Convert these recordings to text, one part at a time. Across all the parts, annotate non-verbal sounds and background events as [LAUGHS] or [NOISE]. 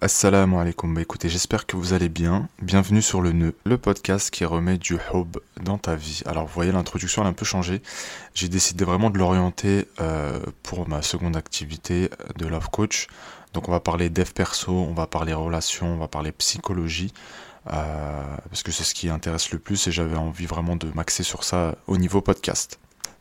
Assalamu alaikum. Bah écoutez, j'espère que vous allez bien. Bienvenue sur le nœud, le podcast qui remet du hub dans ta vie. Alors vous voyez, l'introduction elle a un peu changé. J'ai décidé vraiment de l'orienter euh, pour ma seconde activité de Love Coach. Donc on va parler dev perso, on va parler relations, on va parler psychologie. Euh, parce que c'est ce qui intéresse le plus et j'avais envie vraiment de m'axer sur ça au niveau podcast.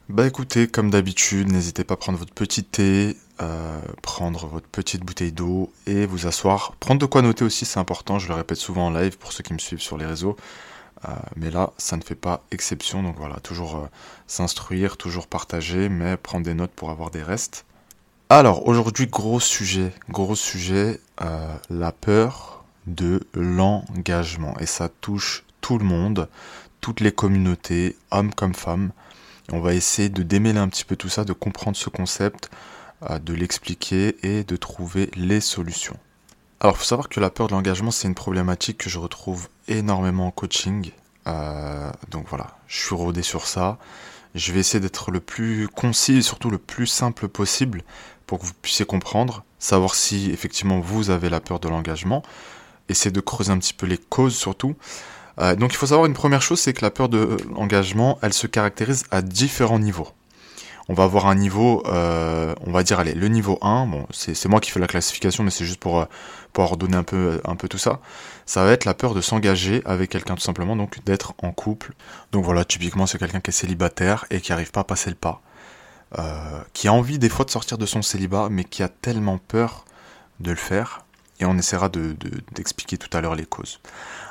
Bah écoutez, comme d'habitude, n'hésitez pas à prendre votre petit thé, euh, prendre votre petite bouteille d'eau et vous asseoir. Prendre de quoi noter aussi, c'est important, je le répète souvent en live pour ceux qui me suivent sur les réseaux. Euh, mais là, ça ne fait pas exception, donc voilà, toujours euh, s'instruire, toujours partager, mais prendre des notes pour avoir des restes. Alors, aujourd'hui, gros sujet, gros sujet, la peur de l'engagement. Et ça touche tout le monde, toutes les communautés, hommes comme femmes on va essayer de démêler un petit peu tout ça, de comprendre ce concept, euh, de l'expliquer et de trouver les solutions. Alors, il faut savoir que la peur de l'engagement, c'est une problématique que je retrouve énormément en coaching. Euh, donc voilà, je suis rodé sur ça. Je vais essayer d'être le plus concis et surtout le plus simple possible pour que vous puissiez comprendre, savoir si effectivement vous avez la peur de l'engagement, essayer de creuser un petit peu les causes surtout, euh, donc il faut savoir une première chose, c'est que la peur de l'engagement, elle se caractérise à différents niveaux. On va avoir un niveau, euh, on va dire, allez, le niveau 1, bon, c'est moi qui fais la classification, mais c'est juste pour, euh, pour ordonner un peu, un peu tout ça. Ça va être la peur de s'engager avec quelqu'un tout simplement, donc d'être en couple. Donc voilà, typiquement c'est quelqu'un qui est célibataire et qui n'arrive pas à passer le pas. qui a envie des fois de sortir de son célibat, mais qui a tellement peur de le faire et on essaiera d'expliquer de, tout à l'heure les causes.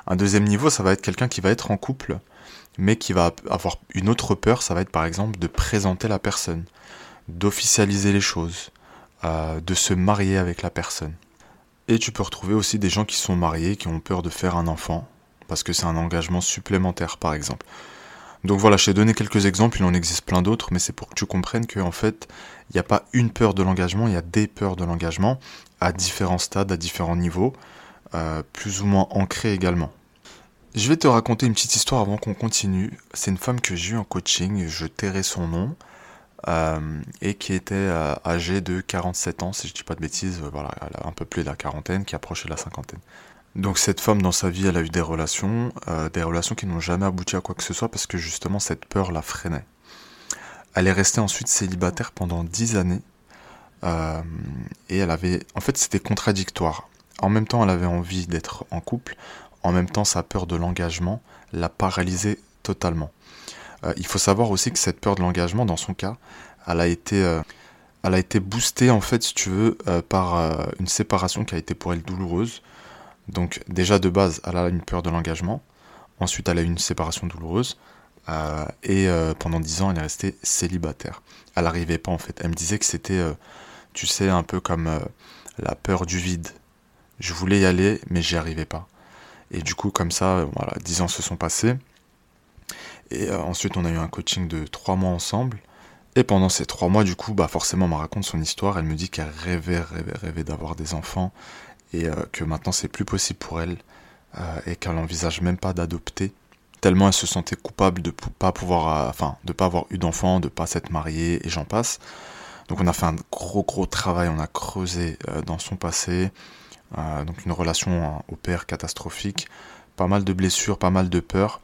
Un deuxième niveau, ça va être quelqu'un qui va être en couple, mais qui va avoir une autre peur, ça va être par exemple de présenter la personne, d'officialiser les choses, euh, de se marier avec la personne. Et tu peux retrouver aussi des gens qui sont mariés, qui ont peur de faire un enfant, parce que c'est un engagement supplémentaire par exemple. Donc voilà, je t'ai donné quelques exemples, il en existe plein d'autres, mais c'est pour que tu comprennes qu'en fait, il n'y a pas une peur de l'engagement, il y a des peurs de l'engagement à différents stades, à différents niveaux, euh, plus ou moins ancrées également. Je vais te raconter une petite histoire avant qu'on continue. C'est une femme que j'ai eue en coaching, je tairai son nom, euh, et qui était euh, âgée de 47 ans, si je dis pas de bêtises, voilà, un peu plus de la quarantaine, qui approchait la cinquantaine. Donc cette femme dans sa vie, elle a eu des relations, des relations qui n'ont jamais abouti à quoi que ce soit parce que justement cette peur la freinait. Elle est restée ensuite célibataire pendant dix années euh, et elle avait, en fait, c'était contradictoire. En même temps, elle avait envie d'être en couple, en même temps, sa peur de l'engagement l'a paralysée totalement. Euh, il faut savoir aussi que cette peur de l'engagement, dans son cas, elle a été, elle a été boostée en fait, si tu veux, par une séparation qui a été pour elle douloureuse. Donc déjà de base, elle a une peur de l'engagement. Ensuite, elle a eu une séparation douloureuse. Euh, et euh, pendant dix ans, elle est restée célibataire. Elle n'arrivait pas en fait. Elle me disait que c'était, euh, tu sais, un peu comme la peur du vide. Je voulais y aller, mais j'y arrivais pas. Et du coup, comme ça, voilà, dix ans se sont passés. Et ensuite, on a eu un coaching de trois mois ensemble. Et pendant ces trois mois, du coup, bah forcément, elle me raconte son histoire. Elle me dit qu'elle rêvait, rêvait, rêvait d'avoir des enfants et euh, que maintenant c'est plus possible pour elle euh, et qu'elle n'envisage même pas d'adopter tellement elle se sentait coupable de pas pouvoir euh, pas avoir eu d'enfant de pas s'être mariée et j'en passe donc on a fait un gros gros travail on a creusé dans son passé donc une relation au père catastrophique pas mal de blessures pas mal de peurs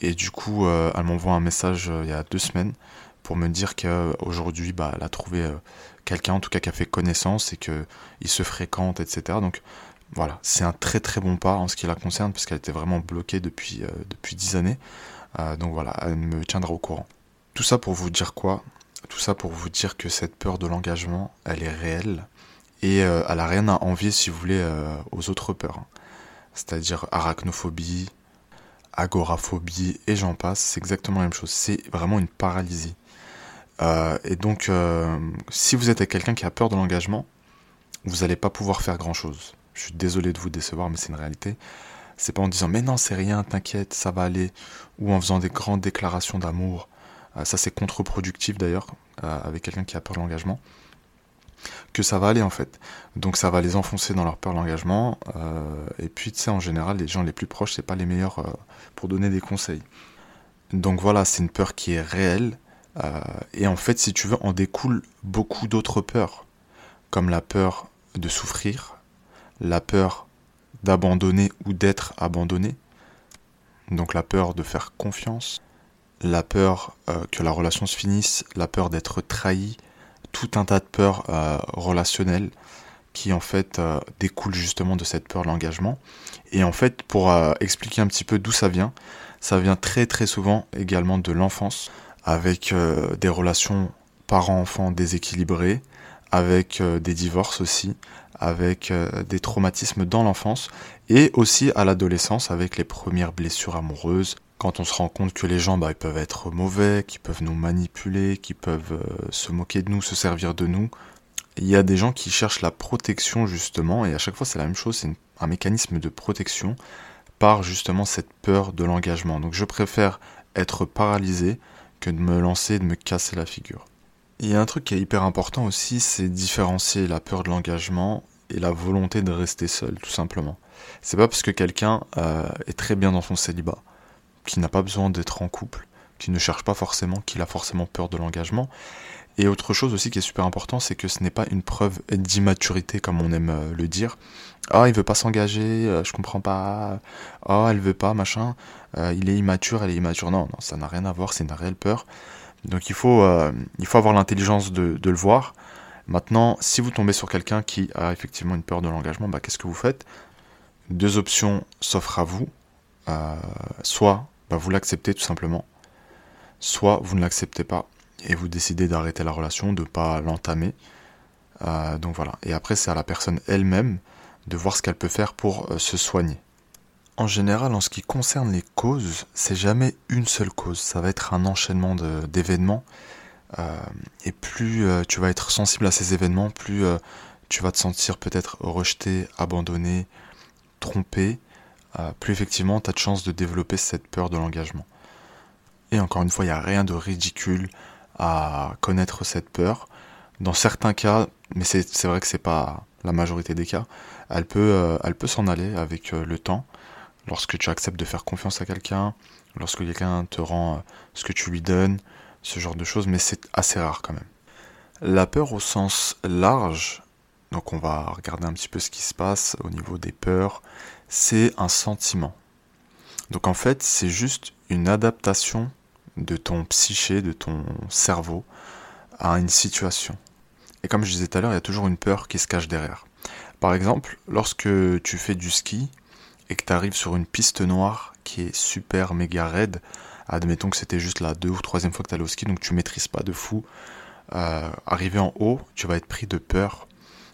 et du coup elle m'envoie un message il y a deux semaines pour me dire qu'aujourd'hui bah, elle a trouvé quelqu'un en tout cas qui a fait connaissance et qu'il se fréquente, etc. Donc voilà, c'est un très très bon pas en ce qui la concerne, parce qu'elle était vraiment bloquée depuis, euh, depuis 10 années. Euh, donc voilà, elle me tiendra au courant. Tout ça pour vous dire quoi? Tout ça pour vous dire que cette peur de l'engagement, elle est réelle, et euh, elle a rien à envier, si vous voulez, aux autres peurs. C'est-à-dire arachnophobie, agoraphobie, et j'en passe, c'est exactement la même chose. C'est vraiment une paralysie. Euh, et donc, euh, si vous êtes quelqu'un qui a peur de l'engagement, vous n'allez pas pouvoir faire grand-chose. Je suis désolé de vous décevoir, mais c'est une réalité. C'est pas en disant mais non c'est rien, t'inquiète, ça va aller, ou en faisant des grandes déclarations d'amour. Euh, ça c'est contre-productif d'ailleurs avec quelqu'un qui a peur de l'engagement. Que ça va aller en fait. Donc ça va les enfoncer dans leur peur de l'engagement. et puis tu sais en général les gens les plus proches c'est pas les meilleurs pour donner des conseils. Donc voilà c'est une peur qui est réelle euh, et en fait, si tu veux, en découle beaucoup d'autres peurs, comme la peur de souffrir, la peur d'abandonner ou d'être abandonné, donc la peur de faire confiance, la peur euh, que la relation se finisse, la peur d'être trahi, tout un tas de peurs euh, relationnelles qui en fait euh, découlent justement de cette peur de l'engagement. Et en fait, pour expliquer un petit peu d'où ça vient, ça vient très très souvent également de l'enfance, avec des relations parents-enfants déséquilibrées, avec des divorces aussi, avec des traumatismes dans l'enfance, et aussi à l'adolescence avec les premières blessures amoureuses, quand on se rend compte que les gens bah, peuvent être mauvais, qu'ils peuvent nous manipuler, qu'ils peuvent euh, se moquer de nous, se servir de nous. Il y a des gens qui cherchent la protection justement, et à chaque fois c'est la même chose, c'est un mécanisme de protection par justement cette peur de l'engagement. Donc je préfère être paralysé que de me lancer, de me casser la figure. Il y a un truc qui est hyper important aussi, c'est différencier la peur de l'engagement et la volonté de rester seul, tout simplement. C'est pas parce que quelqu'un euh, est très bien dans son célibat qui n'a pas besoin d'être en couple, qui ne cherche pas forcément, qu'il a forcément peur de l'engagement. Et autre chose aussi qui est super important, c'est que ce n'est pas une preuve d'immaturité comme on aime euh, le dire. Ah, il veut pas s'engager, euh, je comprends pas. Ah, elle veut pas, machin. Euh, il est immature, elle est immature. Non, non, ça n'a rien à voir, c'est une réelle peur. Donc il faut, il faut avoir l'intelligence de, de, le voir. Maintenant, si vous tombez sur quelqu'un qui a effectivement une peur de l'engagement, bah, qu'est-ce que vous faites? Deux options s'offrent à vous. soit vous l'acceptez tout simplement, soit vous ne l'acceptez pas et vous décidez d'arrêter la relation, de ne pas l'entamer. Euh, donc voilà. Et après, c'est à la personne elle-même de voir ce qu'elle peut faire pour euh, se soigner. En général, en ce qui concerne les causes, c'est jamais une seule cause. Ça va être un enchaînement d'événements. Euh, et plus tu vas être sensible à ces événements, plus tu vas te sentir peut-être rejeté, abandonné, trompé, plus effectivement tu as de chances de développer cette peur de l'engagement. Et encore une fois, il n'y a rien de ridicule à connaître cette peur. Dans certains cas, mais c'est vrai que c'est pas la majorité des cas, elle peut, euh, peut s'en aller avec euh, le temps. Lorsque tu acceptes de faire confiance à quelqu'un, lorsque quelqu'un te rend ce que tu lui donnes, ce genre de choses, mais c'est assez rare quand même. La peur au sens large, donc on va regarder un petit peu ce qui se passe au niveau des peurs, c'est un sentiment. Donc en fait, c'est juste une adaptation de ton psyché, de ton cerveau à une situation. Et comme je disais tout à l'heure, il y a toujours une peur qui se cache derrière. Par exemple, lorsque tu fais du ski et que tu arrives sur une piste noire qui est super méga raide, admettons que c'était juste la deux ou troisième fois que tu allais au ski, donc tu maîtrises pas de fou, euh, arrivé en haut, tu vas être pris de peur.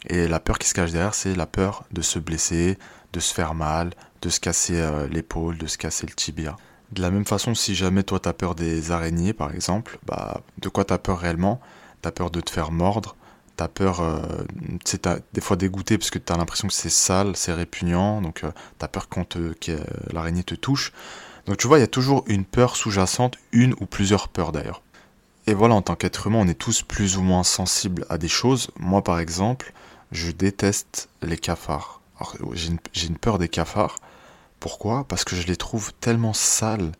Et la peur qui se cache derrière, c'est la peur de se blesser, de se faire mal, de se casser euh, l'épaule, de se casser le tibia. De la même façon, si jamais toi t'as peur des araignées par exemple, bah de quoi t'as peur réellement? T'as peur de te faire mordre, t'as peur, euh, tu des fois dégoûté parce que t'as l'impression que c'est sale, c'est répugnant, donc euh, t'as peur quand que l'araignée te touche. Donc tu vois, il y a toujours une peur sous-jacente, une ou plusieurs peurs d'ailleurs. Et voilà, en tant qu'être humain, on est tous plus ou moins sensibles à des choses. Moi par exemple, je déteste les cafards j'ai une, peur des cafards. Pourquoi? Parce que je les trouve tellement sales.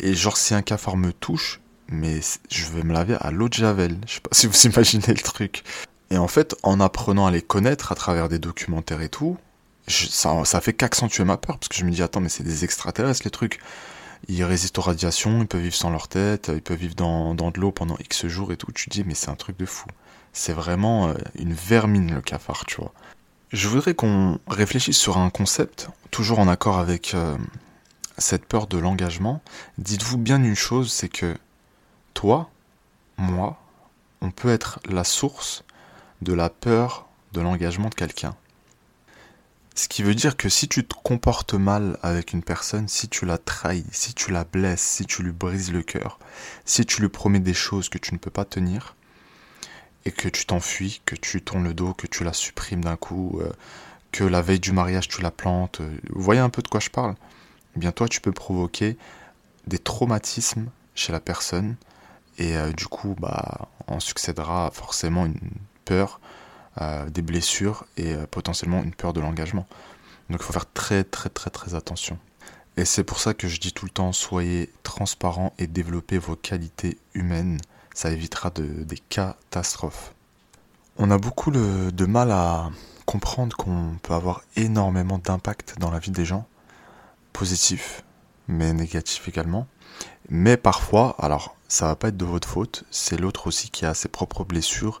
Et genre, si un cafard me touche, mais je vais me laver à l'eau de javel. Je sais pas [LAUGHS] si vous imaginez le truc. Et en fait, en apprenant à les connaître à travers des documentaires et tout, ça, ça fait qu'accentuer ma peur. Parce que je me dis, attends, mais c'est des extraterrestres les trucs. Ils résistent aux radiations, ils peuvent vivre sans leur tête, ils peuvent vivre dans, dans de l'eau pendant X jours et tout. Tu te dis, mais c'est un truc de fou. C'est vraiment euh, une vermine le cafard, tu vois. Je voudrais qu'on réfléchisse sur un concept, toujours en accord avec euh, cette peur de l'engagement. Dites-vous bien une chose, c'est que toi, moi, on peut être la source de la peur de l'engagement de quelqu'un. Ce qui veut dire que si tu te comportes mal avec une personne, si tu la trahis, si tu la blesses, si tu lui brises le cœur, si tu lui promets des choses que tu ne peux pas tenir, et que tu t'enfuis, que tu tournes le dos, que tu la supprimes d'un coup, euh, que la veille du mariage tu la plantes, euh, vous voyez un peu de quoi je parle Eh bien toi tu peux provoquer des traumatismes chez la personne et euh, du coup bah en succédera forcément une peur, des blessures et potentiellement une peur de l'engagement. Donc il faut faire très très très très attention. Et c'est pour ça que je dis tout le temps soyez transparent et développez vos qualités humaines ça évitera des catastrophes. On a beaucoup de mal à comprendre qu'on peut avoir énormément d'impact dans la vie des gens, positif, mais négatif également. Mais parfois, alors ça va pas être de votre faute, c'est l'autre aussi qui a ses propres blessures.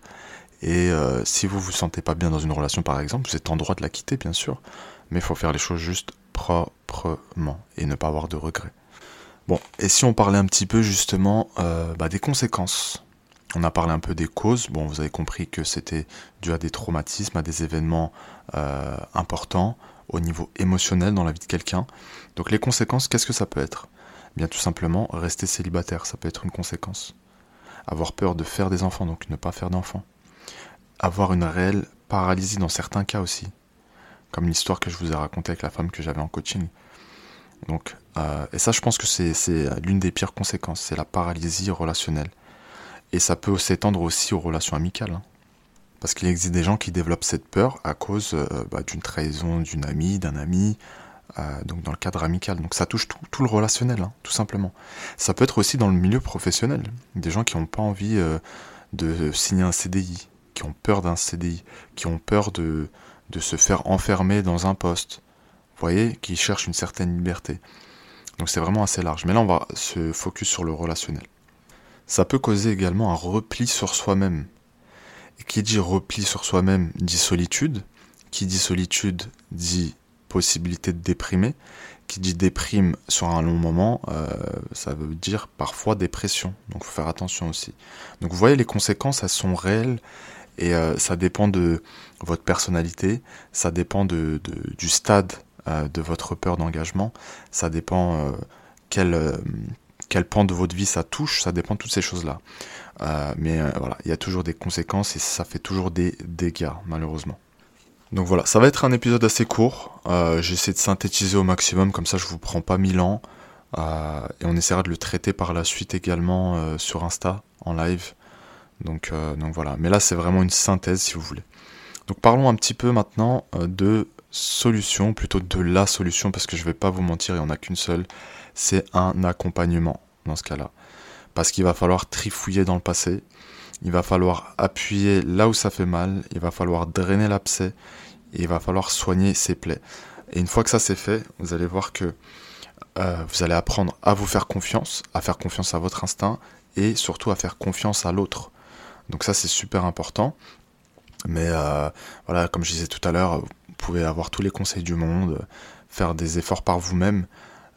Et euh, si vous vous sentez pas bien dans une relation par exemple, vous êtes en droit de la quitter bien sûr, mais il faut faire les choses juste proprement et ne pas avoir de regrets. Bon, et si on parlait un petit peu justement euh, bah, des conséquences On a parlé un peu des causes. Bon, vous avez compris que c'était dû à des traumatismes, à des événements euh, importants au niveau émotionnel dans la vie de quelqu'un. Donc les conséquences, qu'est-ce que ça peut être? Eh Bien tout simplement, rester célibataire, ça peut être une conséquence. Avoir peur de faire des enfants, donc ne pas faire d'enfants. Avoir une réelle paralysie dans certains cas aussi, comme l'histoire que je vous ai racontée avec la femme que j'avais en coaching. Donc, euh, et ça, je pense que c'est l'une des pires conséquences, c'est la paralysie relationnelle. Et ça peut s'étendre aussi aux relations amicales. Hein. Parce qu'il existe des gens qui développent cette peur à cause euh, bah, d'une trahison d'une amie, d'un ami, euh, donc dans le cadre amical. Donc ça touche tout, le relationnel, hein, tout simplement. Ça peut être aussi dans le milieu professionnel. Des gens qui n'ont pas envie de signer un CDI, qui ont peur d'un CDI, qui ont peur de, de se faire enfermer dans un poste, vous voyez, qui cherchent une certaine liberté. Donc c'est vraiment assez large. Mais là, on va se focus sur le relationnel. Ça peut causer également un repli sur soi-même. Et qui dit repli sur soi-même dit solitude. Qui dit solitude dit possibilité de déprimer. Qui dit déprime sur un long moment, euh, ça veut dire parfois dépression. Donc il faut faire attention aussi. Donc vous voyez, les conséquences, elles sont réelles et euh, ça dépend de votre personnalité, ça dépend du stade euh, de votre peur d'engagement, ça dépend euh, quel, quel pan de votre vie ça touche, ça dépend de toutes ces choses-là. mais voilà, il y a toujours des conséquences et ça fait toujours des dégâts, malheureusement. Donc voilà, ça va être un épisode assez court. J'essaie de synthétiser au maximum, comme ça je vous prends pas mille ans. et on essaiera de le traiter par la suite également sur Insta, en live. Donc, donc voilà, mais là c'est vraiment une synthèse si vous voulez. Donc parlons un petit peu maintenant de solution, plutôt de la solution, parce que je vais pas vous mentir, il n'y en a qu'une seule, c'est un accompagnement dans ce cas-là. Parce qu'il va falloir trifouiller dans le passé, il va falloir appuyer là où ça fait mal, il va falloir drainer l'abcès, il va falloir soigner ses plaies. Et une fois que ça c'est fait, vous allez voir que euh, vous allez apprendre à vous faire confiance, à faire confiance à votre instinct, et surtout à faire confiance à l'autre. Donc ça c'est super important. Mais euh, voilà, comme je disais tout à l'heure, vous pouvez avoir tous les conseils du monde, faire des efforts par vous-même.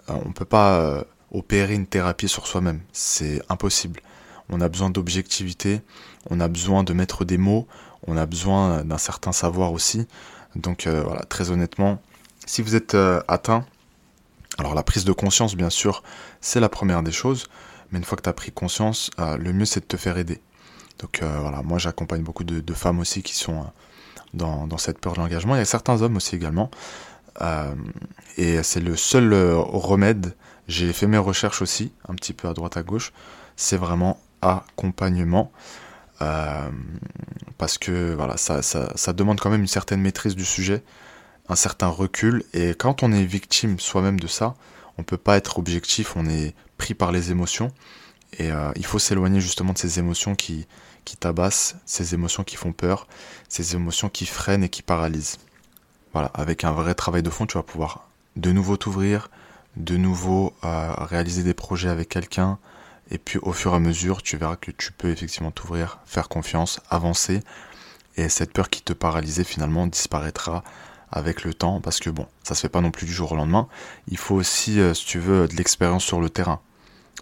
Euh, on ne peut pas euh, opérer une thérapie sur soi-même, c'est impossible. On a besoin d'objectivité, on a besoin de mettre des mots, on a besoin d'un certain savoir aussi. Donc voilà, très honnêtement, si vous êtes atteint, alors la prise de conscience, bien sûr, c'est la première des choses, mais une fois que tu as pris conscience, le mieux c'est de te faire aider. Donc voilà, moi j'accompagne beaucoup de, femmes aussi qui sont dans, cette peur de l'engagement. Il y a certains hommes aussi également. Euh, et c'est le seul euh, remède. J'ai fait mes recherches aussi, un petit peu à droite à gauche. C'est vraiment accompagnement. Euh, parce que voilà, ça, ça, ça, demande quand même une certaine maîtrise du sujet, un certain recul. Et quand on est victime soi-même de ça, on peut pas être objectif, on est pris par les émotions. Et il faut s'éloigner justement de ces émotions qui, qui tabassent, ces émotions qui font peur, ces émotions qui freinent et qui paralysent. Voilà, avec un vrai travail de fond, tu vas pouvoir de nouveau t'ouvrir, de nouveau euh, réaliser des projets avec quelqu'un, et puis au fur et à mesure, tu verras que tu peux effectivement t'ouvrir, faire confiance, avancer, et cette peur qui te paralysait finalement disparaîtra avec le temps, parce que bon, ça se fait pas non plus du jour au lendemain. Il faut aussi, euh, si tu veux, de l'expérience sur le terrain.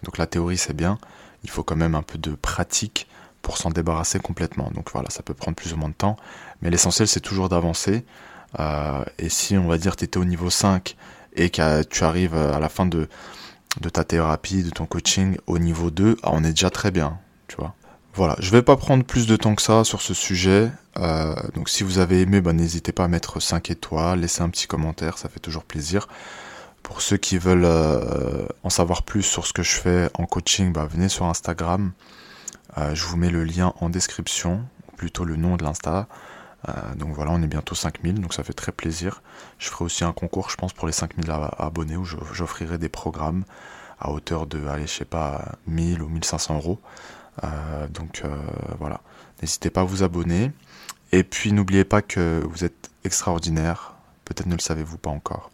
Donc la théorie c'est bien, il faut quand même un peu de pratique pour s'en débarrasser complètement. Donc voilà, ça peut prendre plus ou moins de temps, mais l'essentiel c'est toujours d'avancer. Euh, et si on va dire tu étais au niveau 5 et que tu arrives à la fin de, ta thérapie, de ton coaching au niveau 2, ah, on est déjà très bien. Voilà, je vais pas prendre plus de temps que ça sur ce sujet. Euh, donc si vous avez aimé, bah, n'hésitez pas à mettre 5 étoiles, laisser un petit commentaire, ça fait toujours plaisir. Pour ceux qui veulent euh, en savoir plus sur ce que je fais en coaching, bah, venez sur Instagram. Euh, je vous mets le lien en description, plutôt le nom de l'Insta. Euh, donc voilà, on est bientôt 5000, donc ça fait très plaisir. Je ferai aussi un concours, je pense, pour les 5000 abonnés où j'offrirai des programmes à hauteur de, allez, je sais pas, 1000 ou 1500 euros. Donc voilà, n'hésitez pas à vous abonner. Et puis n'oubliez pas que vous êtes extraordinaire, peut-être ne le savez-vous pas encore.